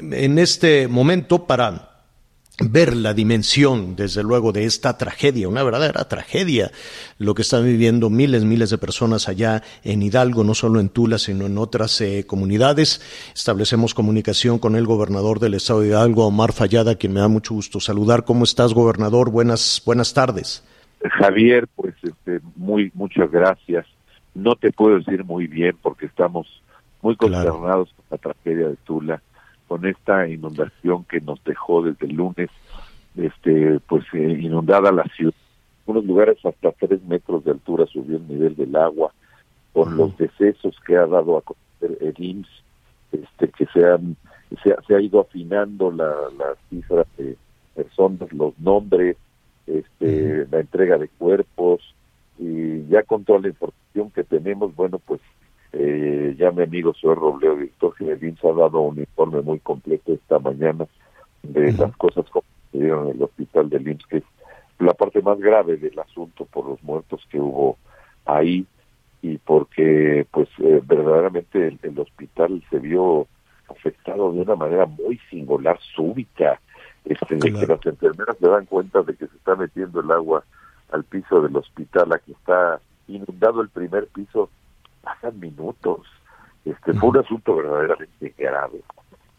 En este momento, para ver la dimensión, desde luego, de esta tragedia, una verdadera tragedia, lo que están viviendo miles, miles de personas allá en Hidalgo, no solo en Tula, sino en otras eh, comunidades. Establecemos comunicación con el gobernador del estado de Hidalgo, Omar Fallada, quien me da mucho gusto saludar. ¿Cómo estás, gobernador? Buenas, buenas tardes. Javier, pues este, muy, muchas gracias. No te puedo decir muy bien porque estamos muy consternados con la tragedia de Tula, con esta inundación que nos dejó desde el lunes, este, pues eh, inundada la ciudad. En unos lugares hasta tres metros de altura subió el nivel del agua, con los decesos que ha dado a conocer el IMSS, este, que se, han, se, se ha ido afinando la, la cifra de personas, los nombres, este, la entrega de cuerpos y ya con toda la información que tenemos, bueno, pues eh, ya mi amigo señor Robleo, director general ha dado un informe muy completo esta mañana de las cosas que sucedieron en el hospital de IMSS, que es la parte más grave del asunto por los muertos que hubo ahí y porque pues eh, verdaderamente el, el hospital se vio afectado de una manera muy singular, súbita, este, de que las enfermeras se dan cuenta de que se está metiendo el agua al piso del hospital, a que está inundado el primer piso, pasan minutos. Este fue un asunto verdaderamente grave.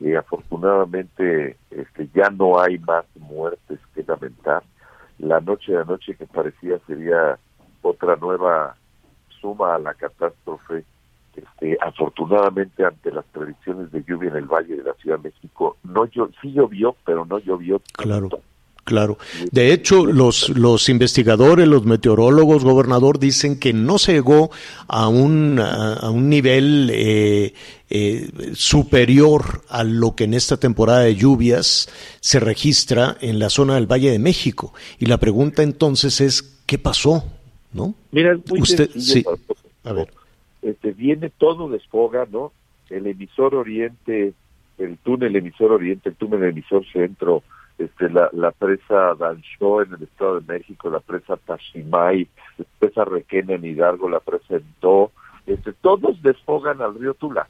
Y afortunadamente este ya no hay más muertes que lamentar. La noche de anoche que parecía sería otra nueva suma a la catástrofe este, afortunadamente ante las predicciones de lluvia en el Valle de la Ciudad de México, no llo sí llovió, pero no llovió. Claro. Claro. De hecho, los, los investigadores, los meteorólogos, gobernador, dicen que no se llegó a un, a, un nivel eh, eh, superior a lo que en esta temporada de lluvias se registra en la zona del Valle de México. Y la pregunta entonces es, ¿qué pasó? ¿No? Mira, Usted, sí. A ver este, viene todo desfoga, ¿no? El emisor oriente, el túnel emisor oriente, el túnel emisor centro, este, la, la presa Dancho en el Estado de México, la presa Tashimay, la presa Requena en Hidalgo, la presa Ento, este, todos desfogan al río Tula.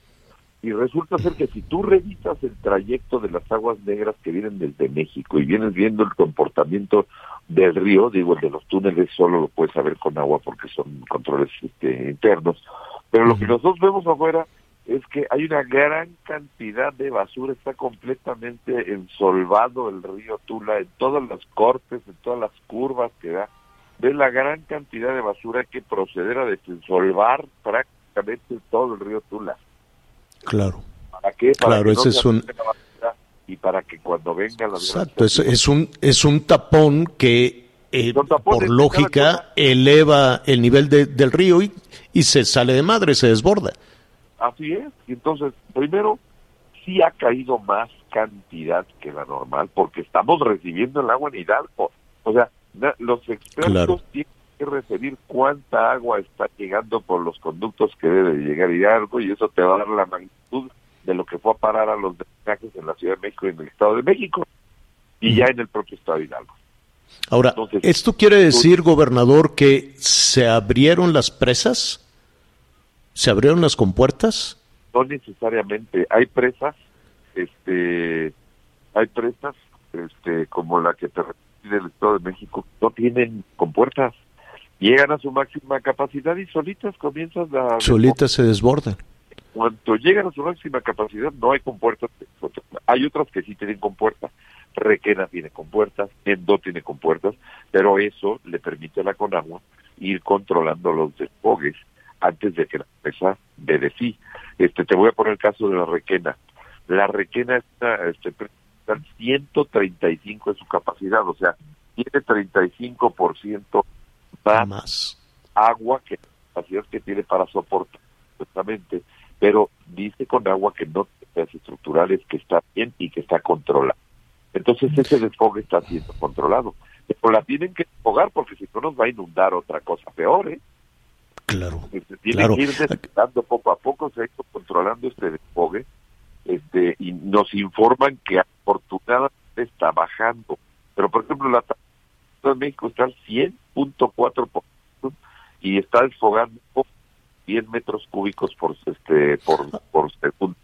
Y resulta ser que si tú revisas el trayecto de las aguas negras que vienen desde México y vienes viendo el comportamiento del río, digo, el de los túneles solo lo puedes saber con agua porque son controles este, internos, pero lo que nosotros vemos afuera es que hay una gran cantidad de basura, está completamente ensolvado el río Tula en todas las cortes, en todas las curvas que da. Ves la gran cantidad de basura que proceder a desensolvar prácticamente todo el río Tula. Claro. ¿Para qué? claro, ese es un y para que cuando venga la Exacto, es, es un es un tapón que eh, por lógica eleva el nivel del río y, y se sale de madre, se desborda. Así es. Y entonces, primero, sí ha caído más cantidad que la normal, porque estamos recibiendo el agua en Hidalgo. O sea, los expertos tienen que referir cuánta agua está llegando por los conductos que debe llegar Hidalgo y eso te va a dar la magnitud de lo que fue a parar a los drenajes en la Ciudad de México y en el Estado de México y ya en el propio Estado de Hidalgo. Ahora, ¿esto quiere decir, gobernador, que se abrieron las presas? ¿Se abrieron las compuertas? No necesariamente. Hay presas, este, hay presas, este, como la que te el Estado de México, no tienen compuertas. Llegan a su máxima capacidad y solitas comienzan a... Solitas se desbordan. Cuando llegan a su máxima capacidad no hay compuertas. Hay otras que sí tienen compuertas. Requena tiene compuertas, Endo tiene compuertas, pero eso le permite a la Conagua ir controlando los despogues antes de que la empresa dé de sí. Este, te voy a poner el caso de la Requena. La Requena está, este, está 135 de su capacidad, o sea, tiene 35% más, más agua que la capacidad que tiene para soportar justamente pero dice con agua que no tiene estructurales, que está bien y que está controlado. Entonces ese desfogue está siendo controlado. Pero la tienen que desfogar porque si no nos va a inundar otra cosa peor, ¿eh? Claro. Se tiene que ir dando poco a poco, se ha ido controlando este desfogue este, y nos informan que afortunadamente está bajando. Pero, por ejemplo, la tasa de México está al 100.4% y está desfogando 100 metros cúbicos por este por, por segundo.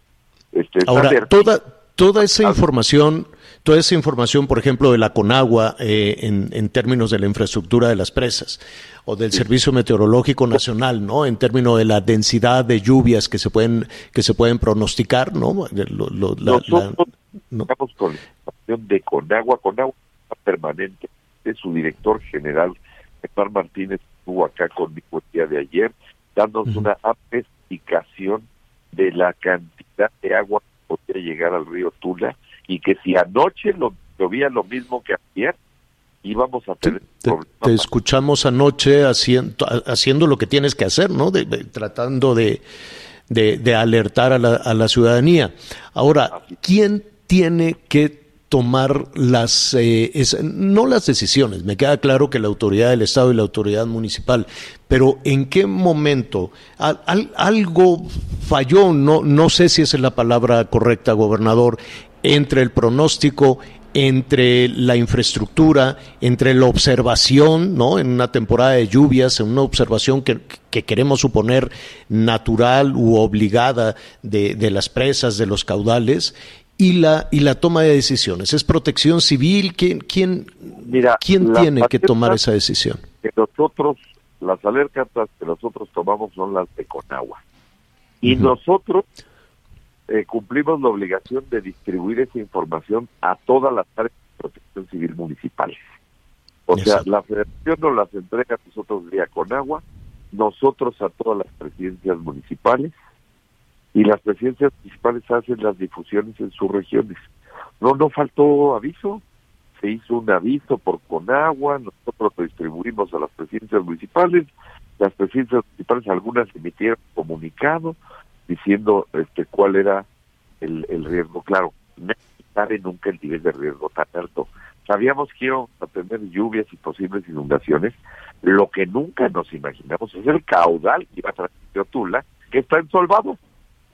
Este, Ahora, toda, toda esa información toda esa información, por ejemplo, de la Conagua eh, en, en, términos de la infraestructura de las presas o del Servicio Meteorológico Nacional, ¿no? En términos de la densidad de lluvias que se pueden que se pueden pronosticar, ¿no? Lo, la, Nosotros ¿no? estamos con la información de Conagua, Conagua permanente, es su director general, Hector Martínez, estuvo acá conmigo el día de ayer, dándonos una explicación de la cantidad de agua que podría llegar al río Tula y que si anoche lo, llovía lo mismo que ayer, íbamos a tener te, te, escuchamos anoche haciendo, haciendo lo que tienes que hacer, ¿no? De, de, tratando de, de, alertar a la, a la ciudadanía. Ahora, ¿quién tiene que tomar las, eh, es, no las decisiones, me queda claro que la autoridad del Estado y la autoridad municipal, pero en qué momento al, al, algo falló, no, no sé si esa es la palabra correcta, gobernador, entre el pronóstico, entre la infraestructura, entre la observación, ¿no? En una temporada de lluvias, en una observación que, que queremos suponer natural u obligada de, de, las presas, de los caudales, y la, y la toma de decisiones. ¿Es protección civil? ¿Quién, quién, Mira, ¿quién tiene que tomar esa decisión? Que nosotros, las alertas que nosotros tomamos son las de Conagua. Y uh -huh. nosotros eh, cumplimos la obligación de distribuir esa información a todas las áreas de protección civil municipales. O Exacto. sea, la federación nos las entrega a nosotros vía Conagua, nosotros a todas las presidencias municipales, y las presidencias municipales hacen las difusiones en sus regiones. No, no faltó aviso, se hizo un aviso por Conagua, nosotros lo distribuimos a las presidencias municipales, las presidencias municipales algunas emitieron comunicado diciendo este cuál era el, el riesgo. Claro, no sabe nunca el nivel de riesgo tan alto. Sabíamos que íbamos a tener lluvias y posibles inundaciones, lo que nunca nos imaginamos es el caudal que iba a traer Tula, que está ensolvado.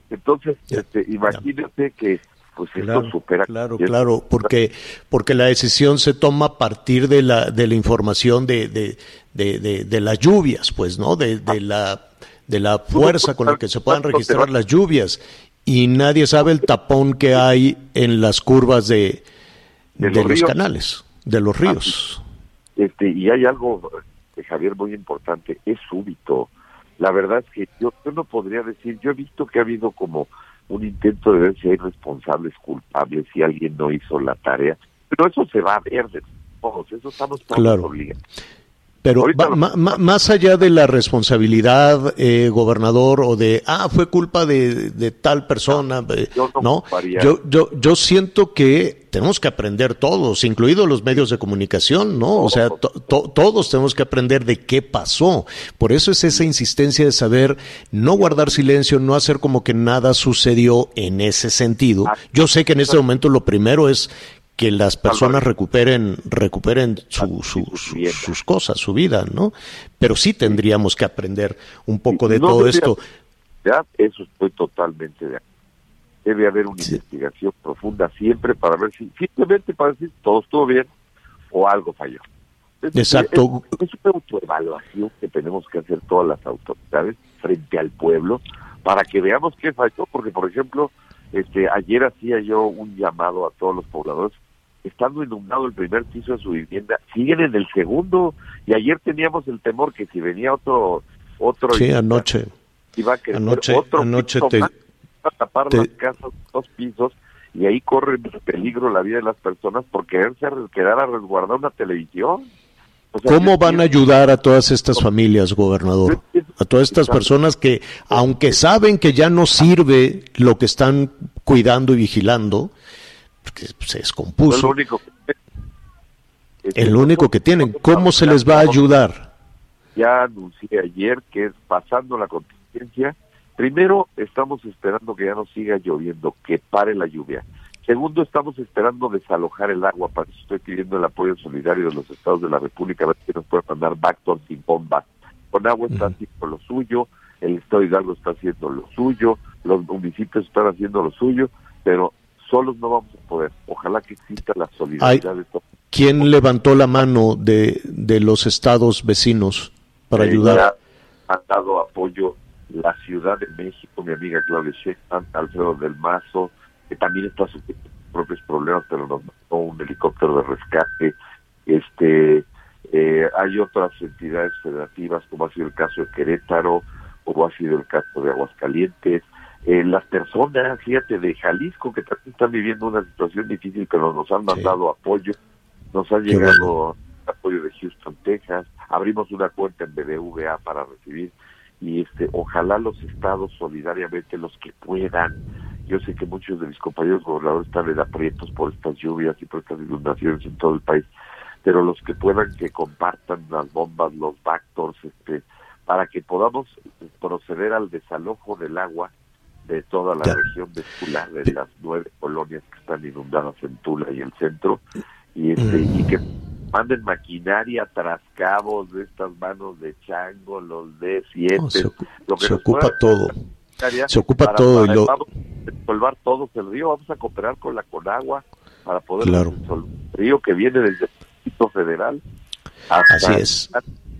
Entonces, este, imagínate que pues claro, esto supera. Claro, claro, porque porque la decisión se toma a partir de la de la información de de, de, de, de las lluvias, pues, ¿no? De, de la de la fuerza con la que se puedan registrar las lluvias y nadie sabe el tapón que hay en las curvas de de, los, los canales, de los ríos. Este y hay algo, Javier, muy importante, es súbito la verdad es que yo, yo no podría decir, yo he visto que ha habido como un intento de ver si hay responsables culpables, si alguien no hizo la tarea, pero eso se va a ver de todos, eso estamos todos claro. obligados. Pero va, ma, ma, más allá de la responsabilidad, eh, gobernador, o de, ah, fue culpa de, de tal persona, no, yo, no, ¿no? Yo, yo, yo siento que tenemos que aprender todos, incluidos los medios de comunicación, ¿no? O sea, to, to, todos tenemos que aprender de qué pasó. Por eso es esa insistencia de saber no guardar silencio, no hacer como que nada sucedió en ese sentido. Yo sé que en este momento lo primero es que las personas recuperen recuperen su, su, su, sus cosas, su vida, ¿no? Pero sí tendríamos que aprender un poco de no todo esto. Ya, eso estoy totalmente de acuerdo. Debe haber una sí. investigación profunda siempre para ver si simplemente para decir todo estuvo bien o algo falló. Es, Exacto. Es, es una autoevaluación que tenemos que hacer todas las autoridades frente al pueblo para que veamos qué falló, porque por ejemplo, este ayer hacía yo un llamado a todos los pobladores estando inundado el primer piso de su vivienda, siguen en el segundo y ayer teníamos el temor que si venía otro otro sí anoche iba a querer anoche otro anoche te, más, a tapar te, las casas dos pisos y ahí corre peligro la vida de las personas por quererse quedar a resguardar una televisión. O sea, ¿Cómo van a ayudar a todas estas familias, gobernador? A todas estas personas que, aunque saben que ya no sirve lo que están cuidando y vigilando, porque se descompuso. Único que, el único que tienen. ¿Cómo se les va a ayudar? Ya anuncié ayer que es pasando la contingencia, Primero, estamos esperando que ya no siga lloviendo, que pare la lluvia. Segundo, estamos esperando desalojar el agua. Para eso estoy pidiendo el apoyo solidario de los estados de la República, a ver si nos pueden mandar Bactor sin bomba. Con agua está haciendo lo suyo, el estado de Hidalgo está haciendo lo suyo, los municipios están haciendo lo suyo, pero solos no vamos a poder. Ojalá que exista la solidaridad de todos. ¿Quién levantó la mano de, de los estados vecinos para ayudar? Ha dado apoyo la Ciudad de México, mi amiga Claudia Sheinbaum, Alfredo del Mazo, que también está sufriendo propios problemas, pero nos mandó un helicóptero de rescate. Este, eh, hay otras entidades federativas, como ha sido el caso de Querétaro, como ha sido el caso de Aguascalientes. Eh, las personas, fíjate, de Jalisco, que también están viviendo una situación difícil, pero nos han mandado apoyo, nos ha llegado apoyo de Houston, Texas, abrimos una cuenta en BBVA para recibir y este ojalá los estados solidariamente los que puedan yo sé que muchos de mis compañeros gobernadores están en aprietos por estas lluvias y por estas inundaciones en todo el país pero los que puedan que compartan las bombas los bactors este para que podamos proceder al desalojo del agua de toda la región de Tula, de las nueve colonias que están inundadas en Tula y el centro, y este y que manden maquinaria tras cabos de estas manos de chango, los de siete, se, lo que se ocupa todo. Se ocupa todo. Para, Vamos a resolver todo el río, vamos a cooperar con la Conagua para poder claro. el río que viene desde el Distrito Federal hasta Así es.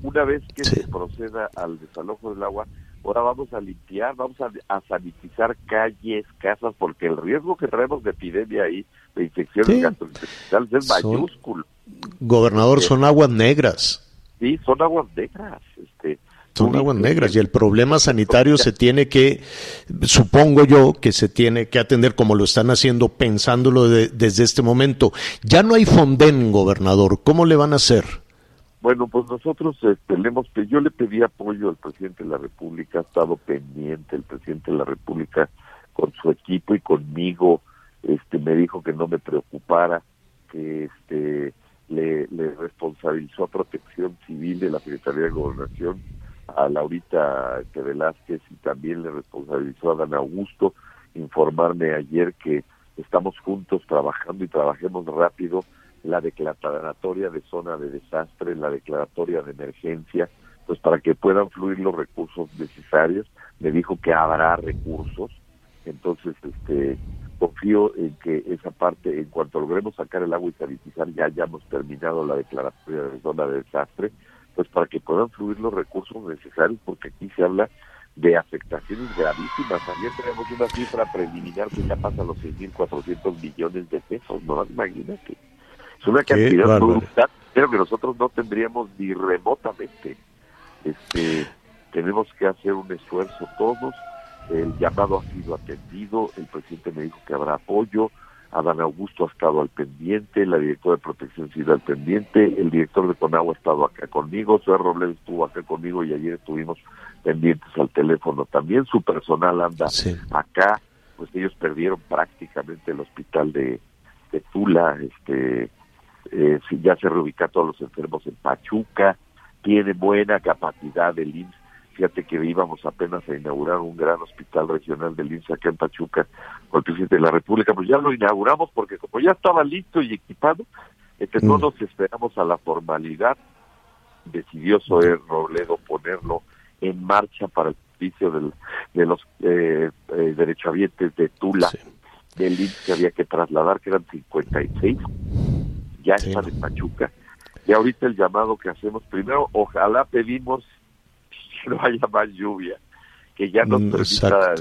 una vez que Sí. se proceda al desalojo del agua, ahora vamos a limpiar, vamos a, a sanitizar calles, casas, porque el riesgo que traemos de epidemia ahí, de infecciones Sí. gastrointestinales es Son- mayúsculo. Gobernador, son aguas negras. Sí, son aguas negras. Este, Son aguas negras y el problema sanitario se tiene que, supongo yo, que se tiene que atender como lo están haciendo pensándolo de- desde este momento. Ya no hay Fonden, gobernador. ¿Cómo le van a hacer? Bueno, pues nosotros este, le hemos yo le pedí apoyo al presidente de la República, ha estado pendiente el presidente de la República con su equipo y conmigo, este me dijo que no me preocupara, que este le, le responsabilizó a Protección Civil de la Secretaría de Gobernación a Laurita este, Velázquez y también le responsabilizó a Dan Augusto informarme ayer que estamos juntos trabajando y trabajemos rápido la declaratoria de zona de desastre, la declaratoria de emergencia, pues para que puedan fluir los recursos necesarios. Me dijo que habrá recursos, entonces este confío en que esa parte, en cuanto logremos sacar el agua y sanitizar, ya hayamos terminado la declaratoria de zona de desastre, pues para que puedan fluir los recursos necesarios, porque aquí se habla de afectaciones gravísimas. Ayer tenemos una cifra preliminar que ya pasa los 6.400 millones de pesos, ¿no? Imagínate. Es una cantidad brutal, pero que nosotros no tendríamos ni remotamente. Este, tenemos que hacer un esfuerzo todos. El llamado ha sido atendido, el presidente me dijo que habrá apoyo, Adán Augusto ha estado al pendiente, la directora de Protección Civil al pendiente, el director de Conagua ha estado acá conmigo, Soy Robles estuvo acá conmigo y ayer estuvimos pendientes al teléfono también, su personal anda Sí. acá, pues ellos perdieron prácticamente el hospital de, de Tula, este, eh, ya se reubica a todos los enfermos en Pachuca, tiene buena capacidad del IMSS, fíjate que íbamos apenas a inaugurar un gran hospital regional del IMSS acá en Pachuca con el presidente de la República, pues ya lo inauguramos porque como ya estaba listo y equipado, este, no Mm. nos esperamos a la formalidad, decidió Zoé Robledo ponerlo en marcha para el servicio del- de los eh, eh, derechohabientes de Tula, Sí. del IMSS que había que trasladar, que eran 56, ya Sí. están en Pachuca. Y ahorita el llamado que hacemos, primero, ojalá pedimos que no haya más lluvia, que ya nos Mm, permita.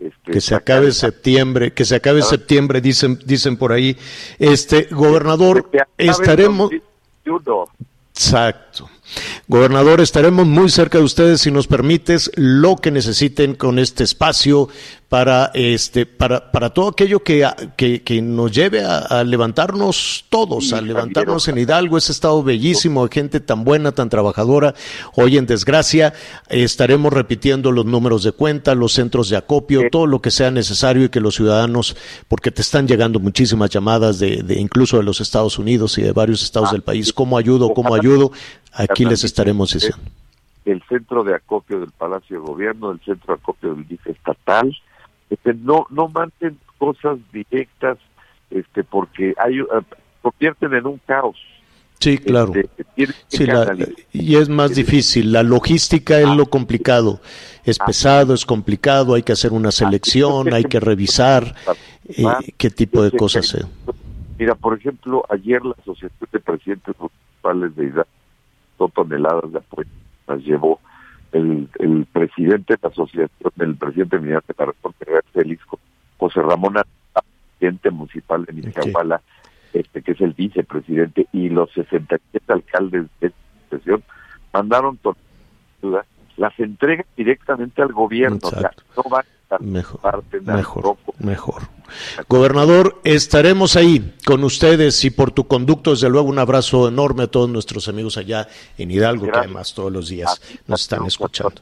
Este, Que se acabe septiembre, que se acabe Ah. septiembre, dicen, dicen por ahí. Este, gobernador, estaremos, 2021. Exacto. Gobernador, estaremos muy cerca de ustedes si nos permites lo que necesiten con este espacio para este para, para todo aquello que, que, que nos lleve a, a levantarnos todos, Sí, a levantarnos en Hidalgo, ese estado bellísimo, de gente tan buena, tan trabajadora. Hoy en desgracia estaremos repitiendo los números de cuenta, los centros de acopio, Sí. todo lo que sea necesario y que los ciudadanos, porque te están llegando muchísimas llamadas de, de incluso de los Estados Unidos y de varios estados Ah, del país, cómo ayudo, cómo ayudo, aquí les estaremos se- diciendo. el centro de acopio del Palacio de Gobierno, el centro de acopio del DIF estatal. Este, no, no manden cosas directas este, porque hay, uh, convierten en un caos. Sí, claro. Este, y es más difícil. La logística es lo complicado. Es pesado, es complicado, hay que hacer una selección, hay que revisar eh, qué tipo de cosas. Mira, por ejemplo, ayer la Asociación de Presidentes Municipales de Hidalgo, toneladas de apoyo, las llevó el, el presidente de la asociación, el presidente de la República, Félix José Ramón, presidente municipal de Michoacán, este, que es el vicepresidente, y los 67 alcaldes de esta sesión mandaron todas las entregas directamente al gobierno. O sea, no van mejor, parte mejor, mejor. Gobernador, estaremos ahí con ustedes y por tu conducto, desde luego, un abrazo enorme a todos nuestros amigos allá en Hidalgo, que además todos los días nos están escuchando.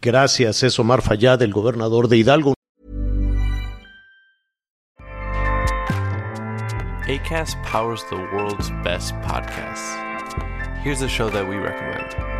gracias, es Omar Fayad, el gobernador de Hidalgo. ACAST powers the world's best podcasts. Here's a show that we recommend.